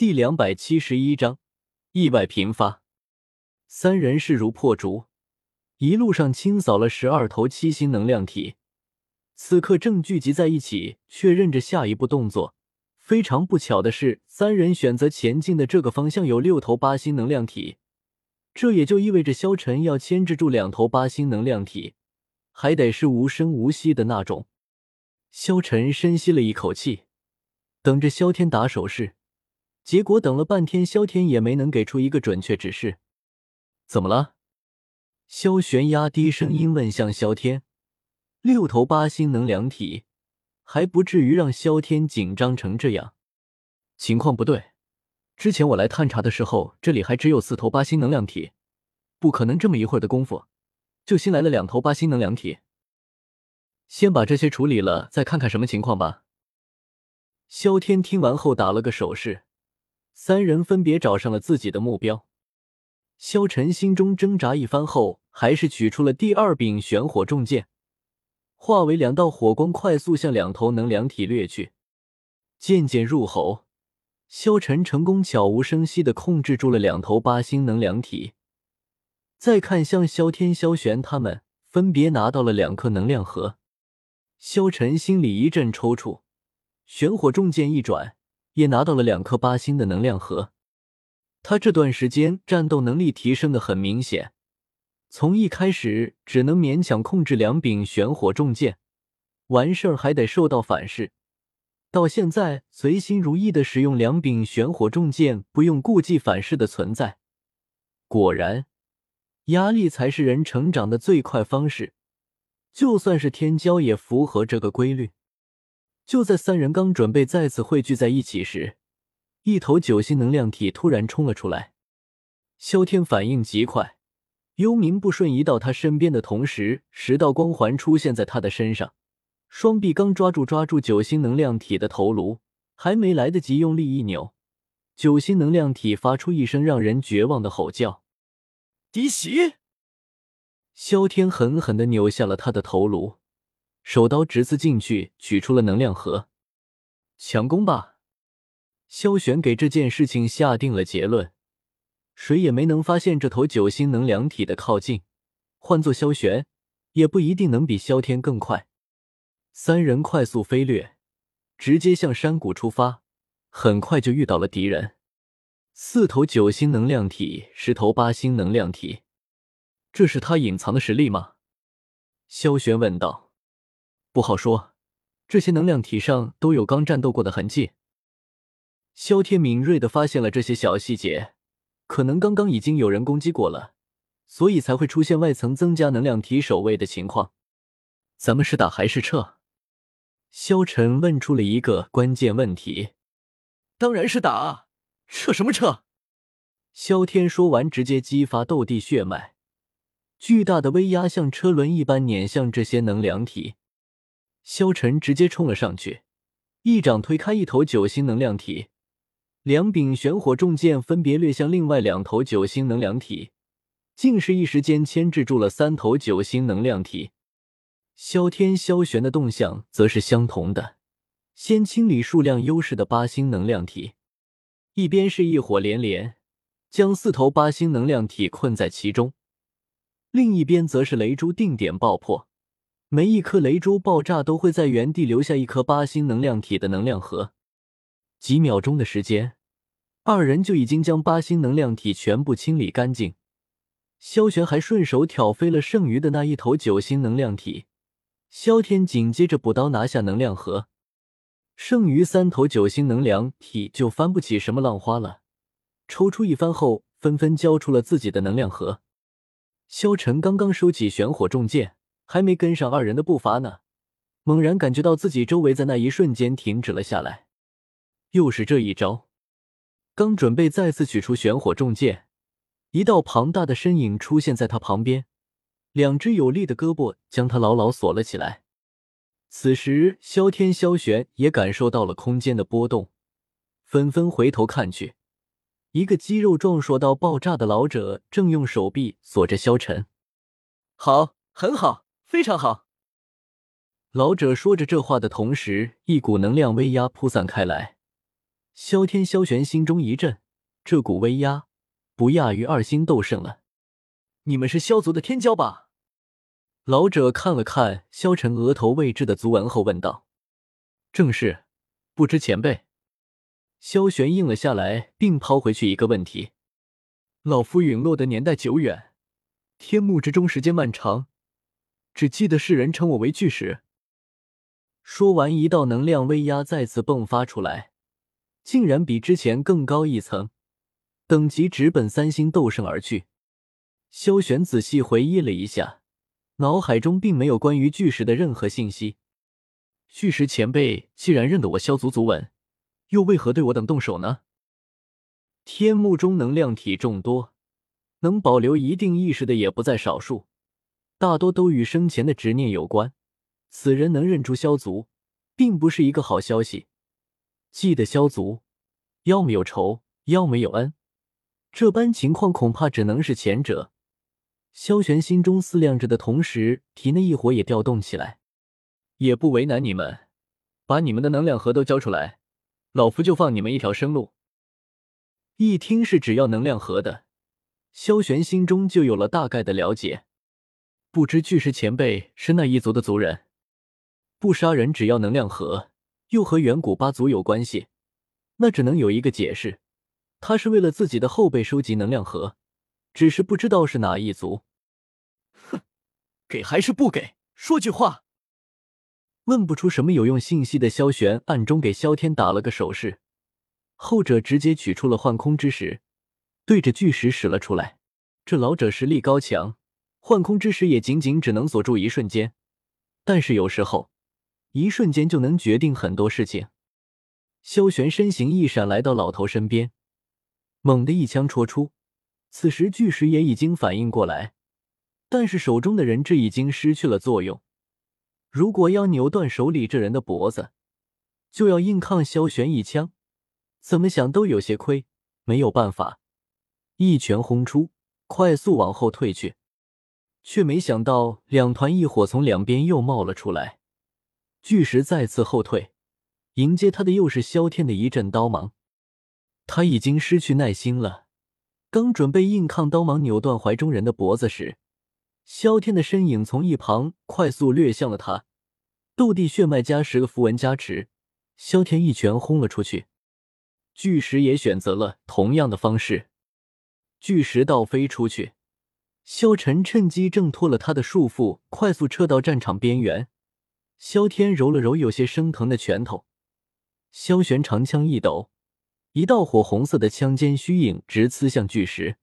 第两百七十一章意外频发。三人势如破竹，一路上清扫了十二头七星能量体，此刻正聚集在一起，确认着下一步动作。非常不巧的是，三人选择前进的这个方向有六头八星能量体，这也就意味着萧晨要牵制住两头八星能量体，还得是无声无息的那种。萧晨深吸了一口气，等着萧天打手势。结果等了半天，萧天也没能给出一个准确指示。怎么了？萧玄压低声音问向萧天。六头八星能量体还不至于让萧天紧张成这样。情况不对，之前我来探查的时候，这里还只有四头八星能量体，不可能这么一会儿的功夫就新来了两头八星能量体。先把这些处理了，再看看什么情况吧。萧天听完后打了个手势。三人分别找上了自己的目标，萧晨心中挣扎一番后，还是取出了第二柄玄火重剑，化为两道火光，快速向两头能量体掠去。剑剑入喉，萧晨成功悄无声息的控制住了两头八星能量体。再看向萧天、萧玄他们，分别拿到了两颗能量核。萧晨心里一阵抽搐，玄火重剑一转。也拿到了两颗八星的能量核，他这段时间战斗能力提升的很明显，从一开始只能勉强控制两柄玄火重剑，完事儿还得受到反噬，到现在随心如意的使用两柄玄火重剑，不用顾忌反噬的存在。果然，压力才是人成长的最快方式，就算是天骄也符合这个规律。就在三人刚准备再次汇聚在一起时，一头九星能量体突然冲了出来。萧天反应极快，幽冥不瞬移到他身边的同时，十道光环出现在他的身上，双臂刚抓住抓住九星能量体的头颅，还没来得及用力一扭，九星能量体发出一声让人绝望的吼叫：“滴血！”萧天狠狠地扭下了他的头颅。手刀直刺进去，取出了能量核。强攻吧！萧玄给这件事情下定了结论。谁也没能发现这头九星能量体的靠近，换做萧玄，也不一定能比萧天更快。三人快速飞掠，直接向山谷出发，很快就遇到了敌人。四头九星能量体，十头八星能量体，这是他隐藏的实力吗？萧玄问道。不好说，这些能量体上都有刚战斗过的痕迹。萧天敏锐的发现了这些小细节，可能刚刚已经有人攻击过了，所以才会出现外层增加能量体守卫的情况。咱们是打还是撤？萧晨问出了一个关键问题。当然是打，撤什么撤？萧天说完，直接激发斗帝血脉，巨大的威压像车轮一般碾向这些能量体。萧晨直接冲了上去，一掌推开一头九星能量体，两柄玄火重剑分别掠向另外两头九星能量体，竟是一时间牵制住了三头九星能量体。萧天、萧玄的动向则是相同的，先清理数量优势的八星能量体，一边是异火连连，将四头八星能量体困在其中，另一边则是雷珠定点爆破。每一颗雷珠爆炸都会在原地留下一颗八星能量体的能量核，几秒钟的时间，二人就已经将八星能量体全部清理干净。萧玄还顺手挑飞了剩余的那一头九星能量体，萧天紧接着补刀拿下能量核，剩余三头九星能量体就翻不起什么浪花了。抽出一番后，纷纷交出了自己的能量核。萧晨刚刚收起玄火重剑。还没跟上二人的步伐呢，猛然感觉到自己周围在那一瞬间停止了下来。又是这一招，刚准备再次取出玄火重剑，一道庞大的身影出现在他旁边，两只有力的胳膊将他牢牢锁了起来。此时，萧天、萧玄也感受到了空间的波动，纷纷回头看去，一个肌肉壮硕到爆炸的老者正用手臂锁着萧晨。好，很好。非常好，老者说着这话的同时，一股能量威压铺散开来。萧天、萧玄心中一震，这股威压不亚于二星斗圣了。你们是萧族的天骄吧？老者看了看萧晨额头位置的族纹后问道：“正是，不知前辈。”萧玄应了下来，并抛回去一个问题：“老夫陨落的年代久远，天幕之中时间漫长，只记得世人称我为巨石。”说完，一道能量威压再次迸发出来，竟然比之前更高一层，等级直奔三星斗圣而去。萧玄仔细回忆了一下，脑海中并没有关于巨石的任何信息。巨石前辈既然认得我萧族族文，又为何对我等动手呢？天幕中能量体众多，能保留一定意识的也不在少数，大多都与生前的执念有关。此人能认出萧族，并不是一个好消息。记得萧族，要么有仇，要么有恩。这般情况，恐怕只能是前者。萧玄心中思量着的同时，体内异火也调动起来。也不为难你们，把你们的能量核都交出来，老夫就放你们一条生路。一听是只要能量核的，萧玄心中就有了大概的了解。不知巨石前辈是那一族的族人？不杀人，只要能量核，又和远古八族有关系，那只能有一个解释：他是为了自己的后辈收集能量核，只是不知道是哪一族。哼，给还是不给？说句话。问不出什么有用信息的萧玄，暗中给萧天打了个手势，后者直接取出了幻空之石，对着巨石使了出来。这老者实力高强，幻空之石也仅仅只能锁住一瞬间，但是有时候。一瞬间就能决定很多事情。萧玄身形一闪，来到老头身边，猛地一枪戳出。此时巨石也已经反应过来，但是手中的人质已经失去了作用。如果要扭断手里这人的脖子，就要硬抗萧玄一枪，怎么想都有些亏。没有办法，一拳轰出，快速往后退去，却没想到两团异火从两边又冒了出来。巨石再次后退，迎接他的又是萧天的一阵刀芒。他已经失去耐心了，刚准备硬抗刀芒扭断怀中人的脖子时，萧天的身影从一旁快速掠向了他。斗帝血脉加十个符文加持，萧天一拳轰了出去。巨石也选择了同样的方式，巨石倒飞出去，萧晨趁机挣脱了他的束缚，快速撤到战场边缘。萧天揉了揉有些生疼的拳头，萧玄长枪一抖，一道火红色的枪尖虚影直刺向巨石。